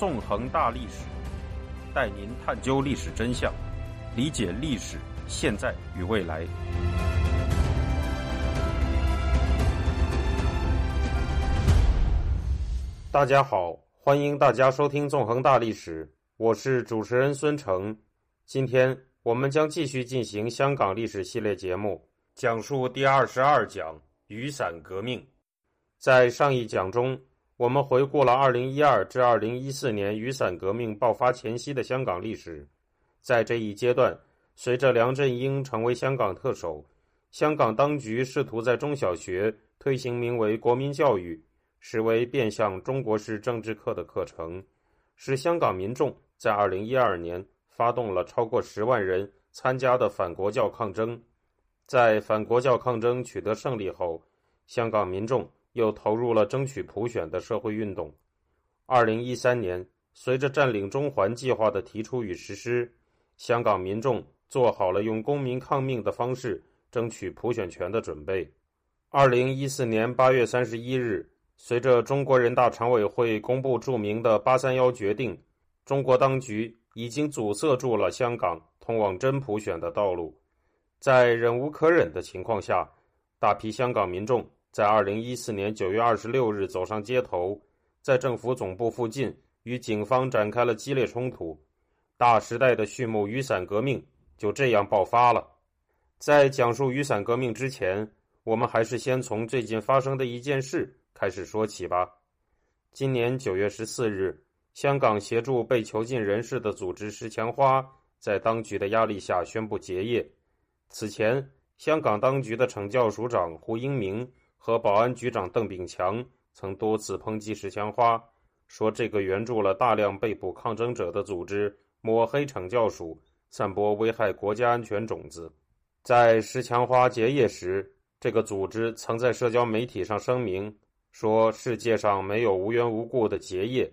纵横大历史，带您探究历史真相，理解历史现在与未来。大家好，欢迎大家收听《纵横大历史》，我是主持人孙成。今天我们将继续进行香港历史系列节目，讲述第二十二讲雨伞革命。在上一讲中，我们回顾了二零一二至二零一四年雨伞革命爆发前夕的香港历史。在这一阶段，随着梁振英成为香港特首，香港当局试图在中小学推行名为“国民教育”，实为变相中国式政治课的课程，使香港民众在二零一二年发动了超过十万人参加的反国教抗争。在反国教抗争取得胜利后，香港民众。又投入了争取普选的社会运动。二零一三年，随着占领中环计划的提出与实施，香港民众做好了用公民抗命的方式争取普选权的准备。二零一四年八月三十一日，随着中国人大常委会公布著名的“八三幺”决定，中国当局已经阻塞住了香港通往真普选的道路。在忍无可忍的情况下，大批香港民众。在二零一四年九月二十六日，走上街头，在政府总部附近与警方展开了激烈冲突，大时代的序幕——雨伞革命就这样爆发了。在讲述雨伞革命之前，我们还是先从最近发生的一件事开始说起吧。今年九月十四日，香港协助被囚禁人士的组织“石墙花”在当局的压力下宣布结业。此前，香港当局的惩教署长胡英明。和保安局长邓炳强曾多次抨击石墙花，说这个援助了大量被捕抗争者的组织抹黑惩教署，散播危害国家安全种子。在石墙花结业时，这个组织曾在社交媒体上声明说：“世界上没有无缘无故的结业。”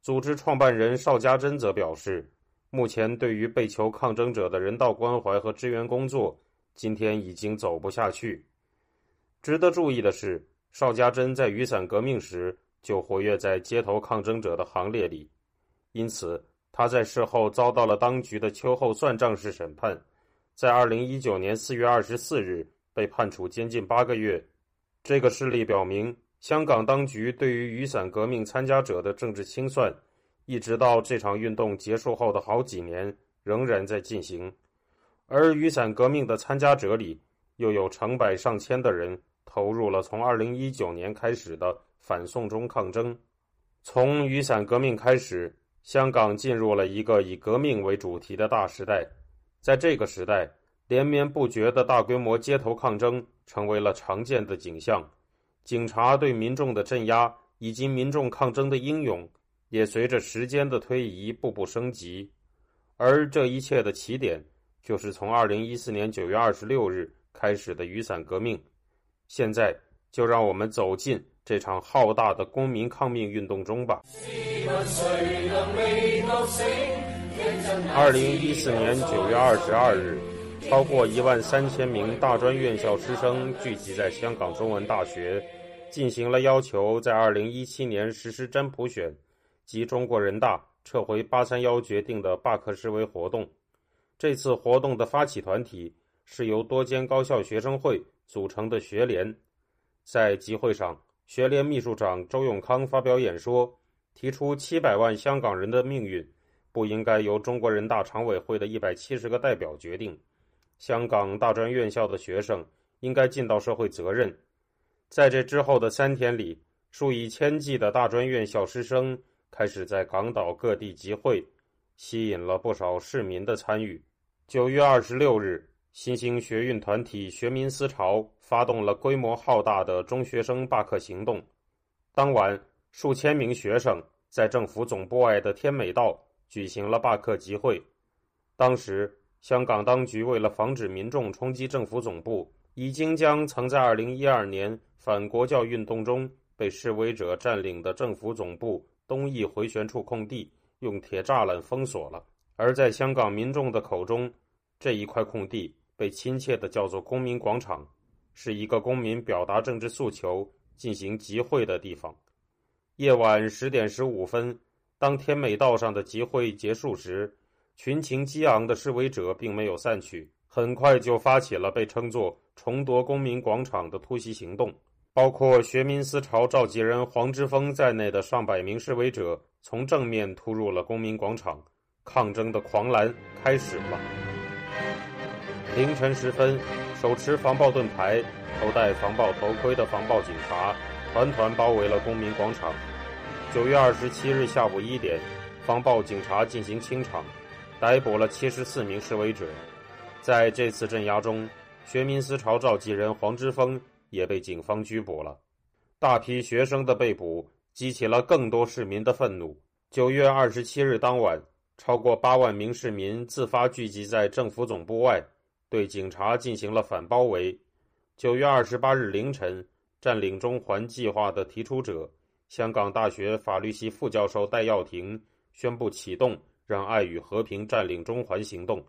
组织创办人邵家珍则表示，目前对于被囚抗争者的人道关怀和支援工作，今天已经走不下去。值得注意的是，邵家珍在雨伞革命时就活跃在街头抗争者的行列里，因此他在事后遭到了当局的秋后算账式审判，在二零一九年四月二十四日被判处监禁八个月。这个事例表明，香港当局对于雨伞革命参加者的政治清算，一直到这场运动结束后的好几年仍然在进行，而雨伞革命的参加者里又有成百上千的人。投入了从二零一九年开始的反送中抗争。从雨伞革命开始，香港进入了一个以革命为主题的大时代。在这个时代，连绵不绝的大规模街头抗争成为了常见的景象。警察对民众的镇压以及民众抗争的英勇，也随着时间的推移步步升级。而这一切的起点，就是从二零一四年九月二十六日开始的雨伞革命。现在就让我们走进这场浩大的公民抗命运动中吧。二零一四年九月二十二日，超过一万三千名大专院校师生聚集在香港中文大学，进行了要求在二零一七年实施真普选及中国人大撤回八三幺决定的罢课示威活动。这次活动的发起团体是由多间高校学生会。组成的学联，在集会上，学联秘书长周永康发表演说，提出七百万香港人的命运不应该由中国人大常委会的一百七十个代表决定，香港大专院校的学生应该尽到社会责任。在这之后的三天里，数以千计的大专院校师生开始在港岛各地集会，吸引了不少市民的参与。九月二十六日。新兴学运团体学民思潮发动了规模浩大的中学生罢课行动。当晚，数千名学生在政府总部外的天美道举行了罢课集会。当时，香港当局为了防止民众冲击政府总部，已经将曾在2012年反国教运动中被示威者占领的政府总部东翼回旋处空地用铁栅栏封锁了。而在香港民众的口中，这一块空地。被亲切地叫做公民广场，是一个公民表达政治诉求、进行集会的地方。夜晚十点十五分，当天美道上的集会结束时，群情激昂的示威者并没有散去，很快就发起了被称作“重夺公民广场”的突袭行动。包括学民思潮召集人黄之锋在内的上百名示威者从正面突入了公民广场，抗争的狂澜开始了。凌晨时分，手持防暴盾牌、头戴防暴头盔的防暴警察团团包围了公民广场。九月二十七日下午一点，防暴警察进行清场，逮捕了七十四名示威者。在这次镇压中，学民思潮召集人黄之锋。也被警方拘捕了。大批学生的被捕激起了更多市民的愤怒。九月二十七日当晚，超过八万名市民自发聚集在政府总部外，对警察进行了反包围。九月二十八日凌晨，占领中环计划的提出者、香港大学法律系副教授戴耀廷宣布启动“让爱与和平占领中环”行动，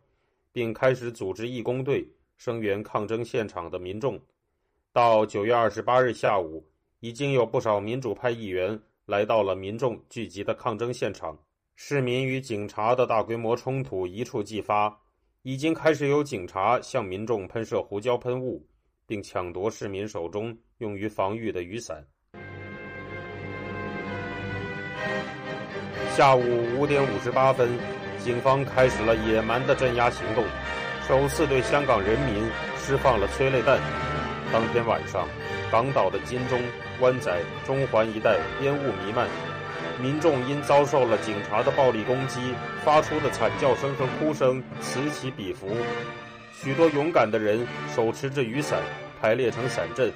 并开始组织义工队声援抗争现场的民众。到九月二十八日下午，已经有不少民主派议员来到了民众聚集的抗争现场。市民与警察的大规模冲突一触即发，已经开始有警察向民众喷射胡椒喷雾，并抢夺市民手中用于防御的雨伞。下午五点五十八分，警方开始了野蛮的镇压行动，首次对香港人民释放了催泪弹。当天晚上，港岛的金钟、湾仔、中环一带烟雾弥漫，民众因遭受了警察的暴力攻击，发出的惨叫声和哭声此起彼伏。许多勇敢的人手持着雨伞，排列成伞阵，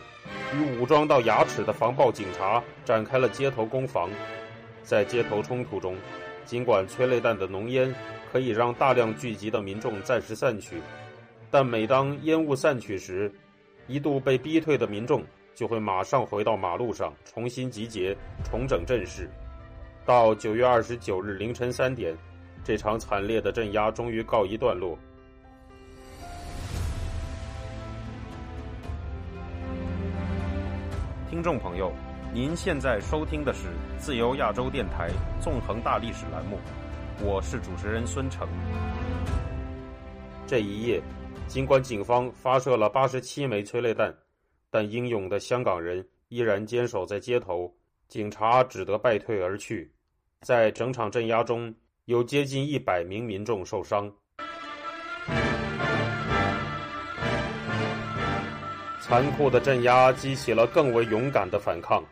与武装到牙齿的防暴警察展开了街头攻防。在街头冲突中，尽管催泪弹的浓烟可以让大量聚集的民众暂时散去，但每当烟雾散去时，一度被逼退的民众就会马上回到马路上重新集结，重整阵势。到九月二十九日凌晨三点，这场惨烈的镇压终于告一段落。听众朋友，您现在收听的是自由亚洲电台《纵横大历史》栏目，我是主持人孙成。这一夜。尽管警方发射了八十七枚催泪弹，但英勇的香港人依然坚守在街头，警察只得败退而去。在整场镇压中，有接近一百名民众受伤。残酷的镇压激起了更为勇敢的反抗。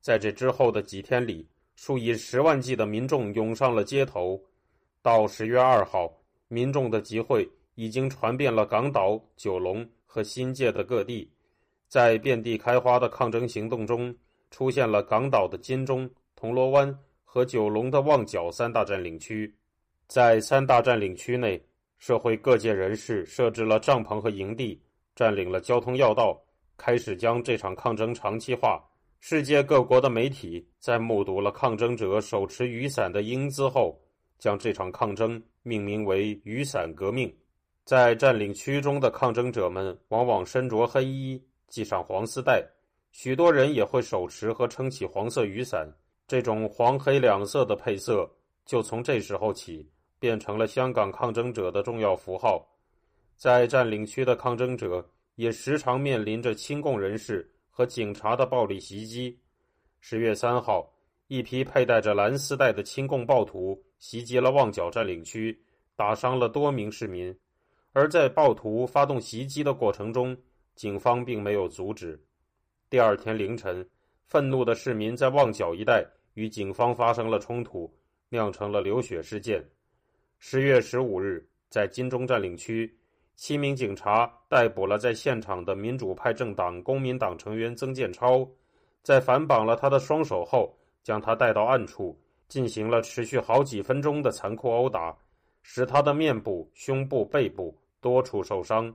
在这之后的几天里，数以十万计的民众涌上了街头。到十月二号，民众的集会。已经传遍了港岛、九龙和新界的各地，在遍地开花的抗争行动中，出现了港岛的金钟、铜锣湾和九龙的旺角三大占领区。在三大占领区内，社会各界人士设置了帐篷和营地，占领了交通要道，开始将这场抗争长期化。世界各国的媒体在目睹了抗争者手持雨伞的英姿后，将这场抗争命名为“雨伞革命”。在占领区中的抗争者们往往身着黑衣，系上黄丝带，许多人也会手持和撑起黄色雨伞。这种黄黑两色的配色，就从这时候起变成了香港抗争者的重要符号。在占领区的抗争者也时常面临着亲共人士和警察的暴力袭击。十月三号，一批佩戴着蓝丝带的亲共暴徒袭击了旺角占领区，打伤了多名市民。而在暴徒发动袭击的过程中，警方并没有阻止。第二天凌晨，愤怒的市民在旺角一带与警方发生了冲突，酿成了流血事件。十月十五日，在金钟占领区，七名警察逮捕了在现场的民主派政党公民党成员曾建超，在反绑了他的双手后，将他带到暗处，进行了持续好几分钟的残酷殴打，使他的面部、胸部、背部。多处受伤，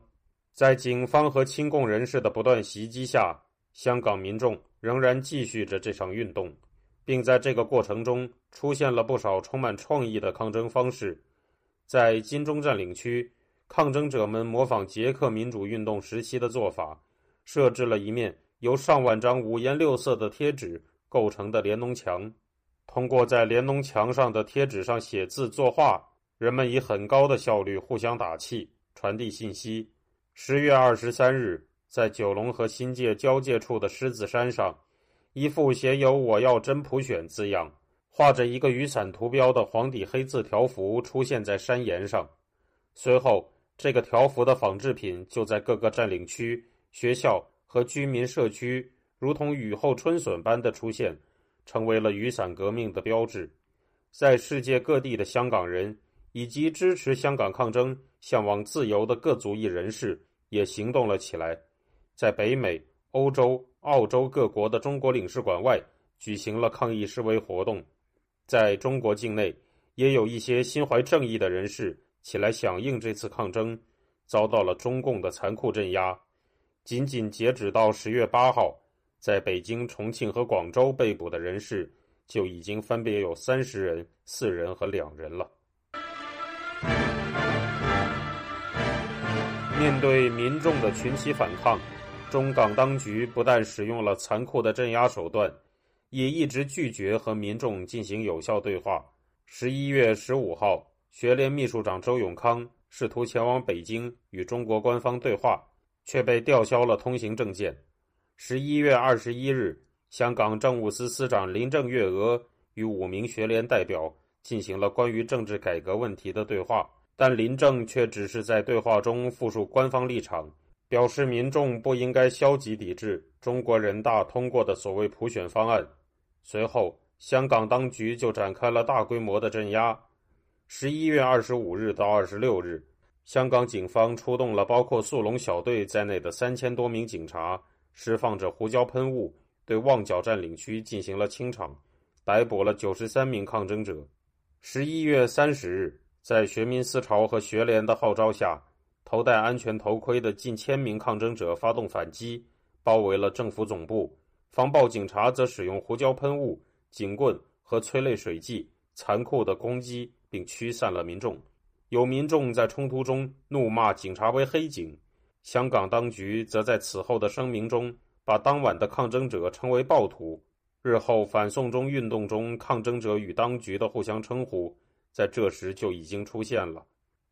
在警方和亲共人士的不断袭击下，香港民众仍然继续着这场运动，并在这个过程中出现了不少充满创意的抗争方式。在金钟占领区，抗争者们模仿捷克民主运动时期的做法，设置了一面由上万张五颜六色的贴纸构成的连农墙。通过在联农墙上的贴纸上写字作画，人们以很高的效率互相打气，传递信息。十月二十三日，在九龙和新界交界处的狮子山上，一幅写有“我要真普选”字样、画着一个雨伞图标的黄底黑字条幅出现在山岩上。随后，这个条幅的仿制品就在各个占领区、学校和居民社区，如同雨后春笋般的出现。成为了雨伞革命的标志，在世界各地的香港人以及支持香港抗争、向往自由的各族裔人士也行动了起来，在北美、欧洲、澳洲各国的中国领事馆外举行了抗议示威活动。在中国境内，也有一些心怀正义的人士起来响应这次抗争，遭到了中共的残酷镇压。仅仅截止到十月八号。在北京、重庆和广州被捕的人士就已经分别有三十人、四人和两人了。面对民众的群起反抗，中港当局不但使用了残酷的镇压手段，也一直拒绝和民众进行有效对话。十一月十五号，学联秘书长周永康试图前往北京与中国官方对话，却被吊销了通行证件。十一月二十一日，香港政务司司长林郑月娥与五名学联代表进行了关于政治改革问题的对话，但林郑却只是在对话中复述官方立场，表示民众不应该消极抵制中国人大通过的所谓普选方案。随后，香港当局就展开了大规模的镇压。十一月二十五日到二十六日，香港警方出动了包括速龙小队在内的三千多名警察。释放着胡椒喷雾，对旺角占领区进行了清场，逮捕了九十三名抗争者。十一月三十日，在学民思潮和学联的号召下，头戴安全头盔的近千名抗争者发动反击，包围了政府总部。防暴警察则使用胡椒喷雾、警棍和催泪水剂，残酷地攻击并驱散了民众。有民众在冲突中怒骂警察为黑警。香港当局则在此后的声明中，把当晚的抗争者称为暴徒。日后反送中运动中，抗争者与当局的互相称呼，在这时就已经出现了。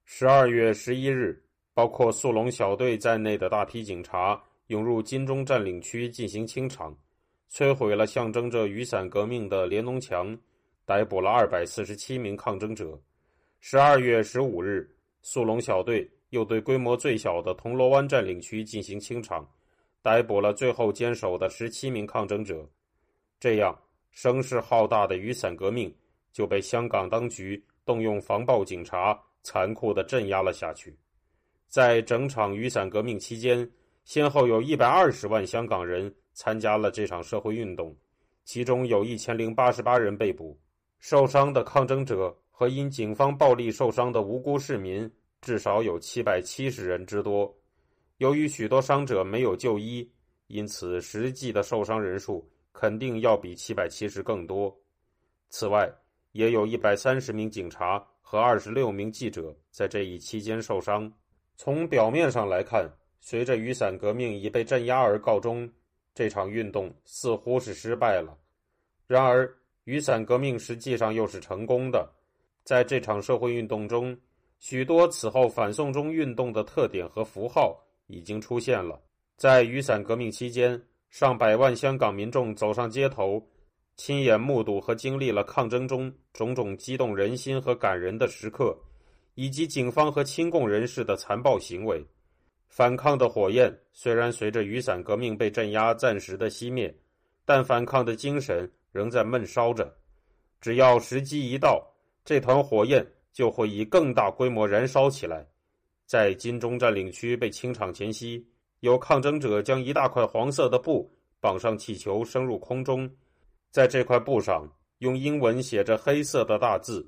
十二月十一日，包括速龙小队在内的大批警察涌入金钟占领区进行清场，摧毁了象征着雨伞革命的联农墙，逮捕了二百四十七名抗争者。十二月十五日，速龙小队。又对规模最小的铜锣湾占领区进行清场，逮捕了最后坚守的十七名抗争者。这样，声势浩大的雨伞革命就被香港当局动用防暴警察残酷地镇压了下去。在整场雨伞革命期间，先后有一百二十万香港人参加了这场社会运动，其中有一千零八十八人被捕。受伤的抗争者和因警方暴力受伤的无辜市民。至少有七百七十人之多。由于许多伤者没有就医，因此实际的受伤人数肯定要比七百七十更多。此外，也有一百三十名警察和二十六名记者在这一期间受伤。从表面上来看，随着雨伞革命已被镇压而告终，这场运动似乎是失败了。然而，雨伞革命实际上又是成功的。在这场社会运动中，许多此后反送中运动的特点和符号已经出现了。在雨伞革命期间，上百万香港民众走上街头，亲眼目睹和经历了抗争中种种激动人心和感人的时刻，以及警方和亲共人士的残暴行为。反抗的火焰虽然随着雨伞革命被镇压暂时的熄灭，但反抗的精神仍在闷烧着。只要时机一到，这团火焰。就会以更大规模燃烧起来。在金钟占领区被清场前夕，有抗争者将一大块黄色的布绑上气球，升入空中。在这块布上，用英文写着黑色的大字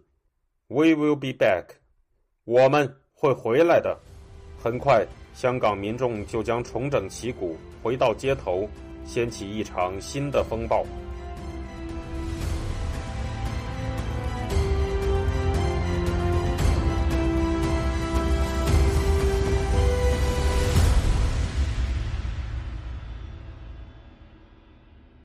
：“We will be back。”我们会回来的。很快，香港民众就将重整旗鼓，回到街头，掀起一场新的风暴。